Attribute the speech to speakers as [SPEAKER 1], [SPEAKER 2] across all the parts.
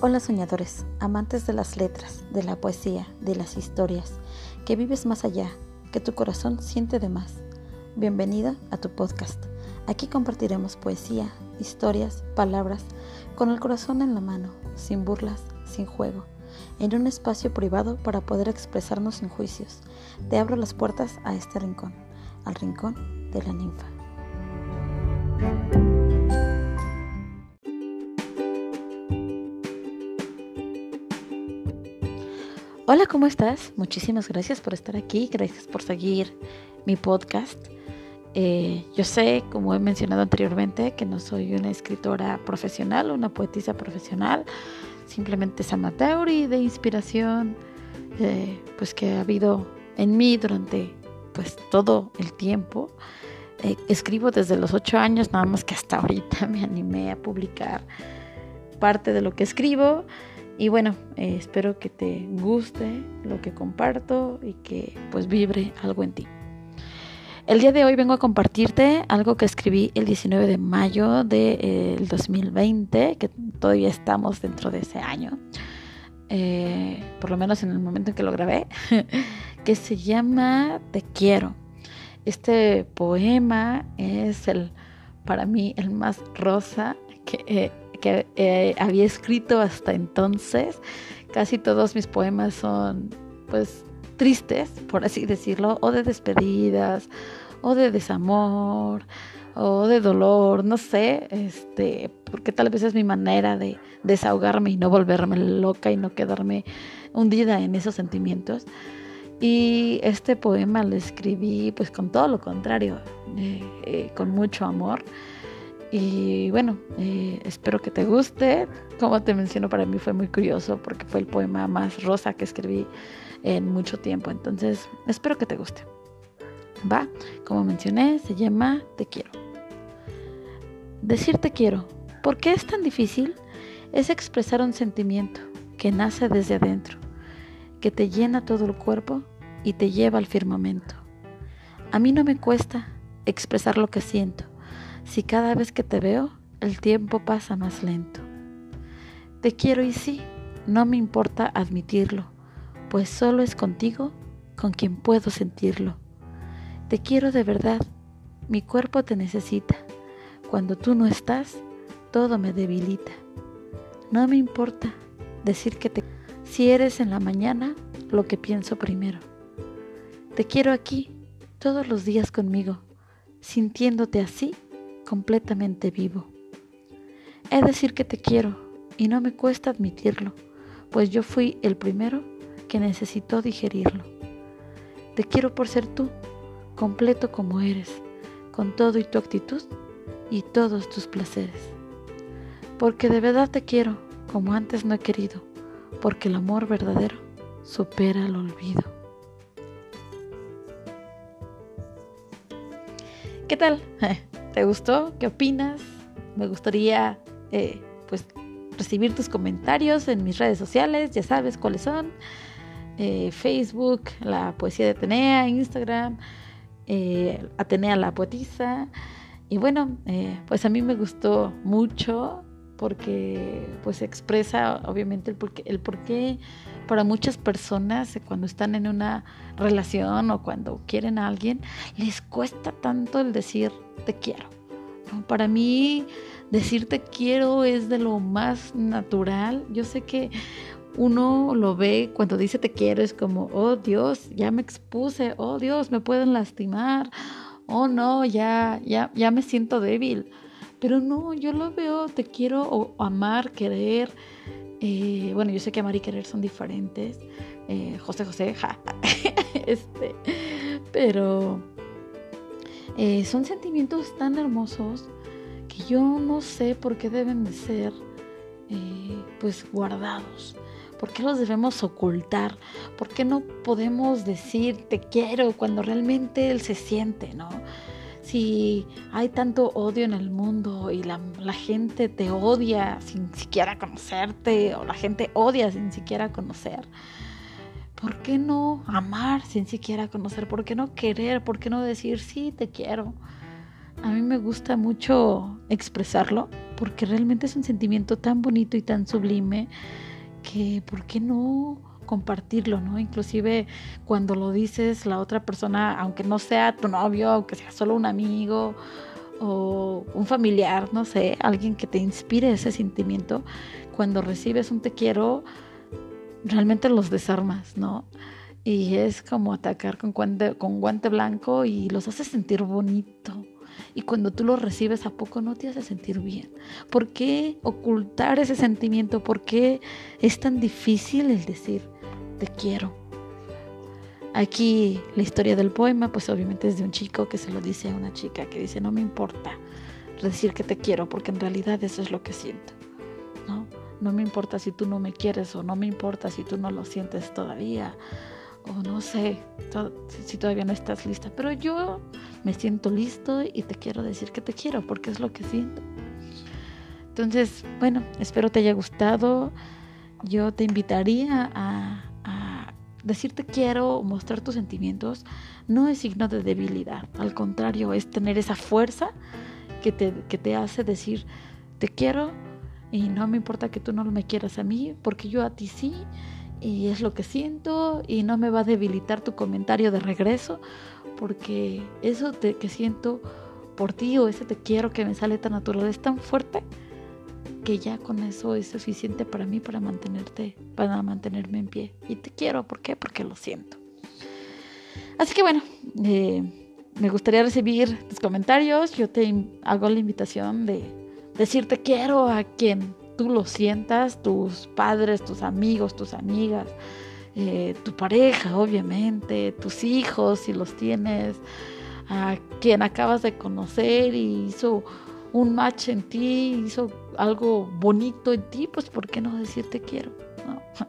[SPEAKER 1] Hola soñadores, amantes de las letras, de la poesía, de las historias, que vives más allá, que tu corazón siente de más. Bienvenida a tu podcast. Aquí compartiremos poesía, historias, palabras, con el corazón en la mano, sin burlas, sin juego, en un espacio privado para poder expresarnos sin juicios. Te abro las puertas a este rincón, al rincón de la ninfa. Hola, ¿cómo estás? Muchísimas gracias por estar aquí, gracias por seguir mi podcast. Eh, yo sé, como he mencionado anteriormente, que no soy una escritora profesional, una poetisa profesional, simplemente es amateur y de inspiración, eh, pues que ha habido en mí durante pues todo el tiempo. Eh, escribo desde los ocho años, nada más que hasta ahorita me animé a publicar parte de lo que escribo. Y bueno, eh, espero que te guste lo que comparto y que pues vibre algo en ti. El día de hoy vengo a compartirte algo que escribí el 19 de mayo del 2020, que todavía estamos dentro de ese año, eh, por lo menos en el momento en que lo grabé, que se llama Te quiero. Este poema es el, para mí, el más rosa que he que eh, había escrito hasta entonces. Casi todos mis poemas son, pues, tristes, por así decirlo, o de despedidas, o de desamor, o de dolor, no sé, este, porque tal vez es mi manera de desahogarme y no volverme loca y no quedarme hundida en esos sentimientos. Y este poema lo escribí pues con todo lo contrario, eh, eh, con mucho amor. Y bueno, eh, espero que te guste. Como te menciono, para mí fue muy curioso porque fue el poema más rosa que escribí en mucho tiempo. Entonces, espero que te guste. Va, como mencioné, se llama Te quiero. Decir te quiero, ¿por qué es tan difícil? Es expresar un sentimiento que nace desde adentro, que te llena todo el cuerpo y te lleva al firmamento. A mí no me cuesta expresar lo que siento si cada vez que te veo el tiempo pasa más lento. Te quiero y sí, no me importa admitirlo, pues solo es contigo con quien puedo sentirlo. Te quiero de verdad, mi cuerpo te necesita. Cuando tú no estás, todo me debilita. No me importa decir que te... Si eres en la mañana, lo que pienso primero. Te quiero aquí, todos los días conmigo, sintiéndote así completamente vivo. He decir que te quiero y no me cuesta admitirlo, pues yo fui el primero que necesitó digerirlo. Te quiero por ser tú, completo como eres, con todo y tu actitud y todos tus placeres. Porque de verdad te quiero como antes no he querido, porque el amor verdadero supera el olvido. ¿Qué tal? ¿Te gustó? ¿Qué opinas? Me gustaría eh, pues recibir tus comentarios en mis redes sociales, ya sabes cuáles son. Eh, Facebook, la poesía de Atenea, Instagram, eh, Atenea la poetisa. Y bueno, pues a mí me gustó mucho porque pues expresa obviamente el porqué, el porqué para muchas personas cuando están en una relación o cuando quieren a alguien les cuesta tanto el decir te quiero. Para mí decir te quiero es de lo más natural. Yo sé que uno lo ve cuando dice te quiero, es como, oh Dios, ya me expuse, oh Dios, me pueden lastimar, oh no, ya, ya, ya me siento débil. Pero no, yo lo veo, te quiero o, amar, querer. Eh, bueno, yo sé que amar y querer son diferentes. Eh, José José, ja. este, pero eh, son sentimientos tan hermosos que yo no sé por qué deben de ser pues guardados. ¿Por qué los debemos ocultar? ¿Por qué no podemos decir te quiero cuando realmente él se siente, no? Si hay tanto odio en el mundo y la, gente te odia sin siquiera conocerte o la gente odia sin siquiera conocer, ¿por qué no amar sin siquiera conocer? ¿Por qué no querer? ¿Por qué no decir sí, te quiero? a mí me gusta mucho expresarlo porque realmente es un sentimiento tan bonito y tan sublime que, ¿por qué no? Compartirlo, ¿no? Inclusive cuando lo dices, la otra persona, aunque no sea tu novio, aunque sea solo un amigo o un familiar, no sé, alguien que te inspire ese sentimiento, cuando recibes un te quiero, realmente los desarmas, ¿no? Y es como atacar con guante, con guante blanco y los hace sentir bonito. Y cuando tú los recibes, ¿a poco no te hace sentir bien? ¿Por qué ocultar ese sentimiento? ¿Por qué es tan difícil el decir, te quiero? Aquí la historia del poema, pues obviamente es de un chico que se lo dice a una chica que dice, no me importa decir que te quiero, porque en realidad eso es lo que siento. ¿no? no me importa si tú no me quieres o no me importa si tú no lo sientes todavía o no sé si todavía no estás lista, pero yo me siento listo y te quiero decir que te quiero porque es lo que siento. Entonces, bueno, espero te haya gustado. Yo te invitaría a, decirte quiero, mostrar tus sentimientos, no es signo de debilidad, al contrario, es tener esa fuerza que te, que te hace decir te quiero y no me importa que tú no me quieras a mí, porque yo a ti sí y es lo que siento y no me va a debilitar tu comentario de regreso porque eso que siento por ti o ese te quiero que me sale tan natural es tan fuerte que ya con eso es suficiente para mí para mantenerte para mantenerme en pie. Y te quiero ¿por qué? porque lo siento. Así que bueno eh, me gustaría recibir tus comentarios. Yo te hago la invitación de decirte quiero a quien tú lo sientas, tus padres, tus amigos, tus amigas, eh, tu pareja, obviamente, tus hijos, si los tienes, a quien acabas de conocer y hizo un match en ti, hizo algo bonito en ti, pues ¿por qué no decirte quiero?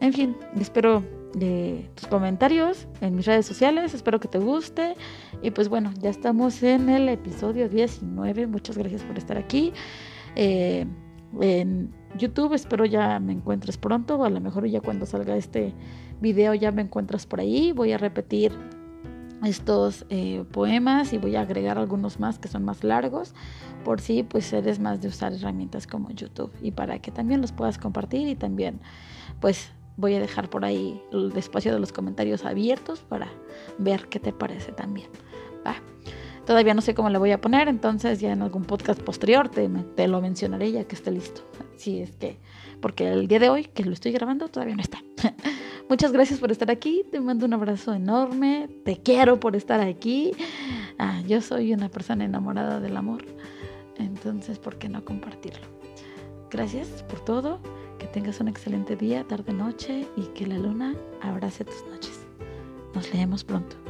[SPEAKER 1] En fin, espero de tus comentarios en mis redes sociales. Espero que te guste. Y pues bueno, ya estamos en el episodio 19. Muchas gracias por estar aquí. Eh, en YouTube. Espero ya me encuentres pronto. A lo mejor ya cuando salga este video ya me encuentras por ahí. Voy a repetir estos eh, poemas y voy a agregar algunos más que son más largos por si pues eres más de usar herramientas como YouTube y para que también los puedas compartir y también pues voy a dejar por ahí el espacio de los comentarios abiertos para ver qué te parece también. ¿va? Todavía no sé cómo le voy a poner, entonces ya en algún podcast posterior te, te lo mencionaré ya que esté listo. Si es que, porque el día de hoy que lo estoy grabando todavía no está. Muchas gracias por estar aquí, te mando un abrazo enorme, te quiero por estar aquí. Ah, yo soy una persona enamorada del amor, entonces ¿por qué no compartirlo? Gracias por todo, que tengas un excelente día, tarde, noche y que la luna abrace tus noches. Nos leemos pronto.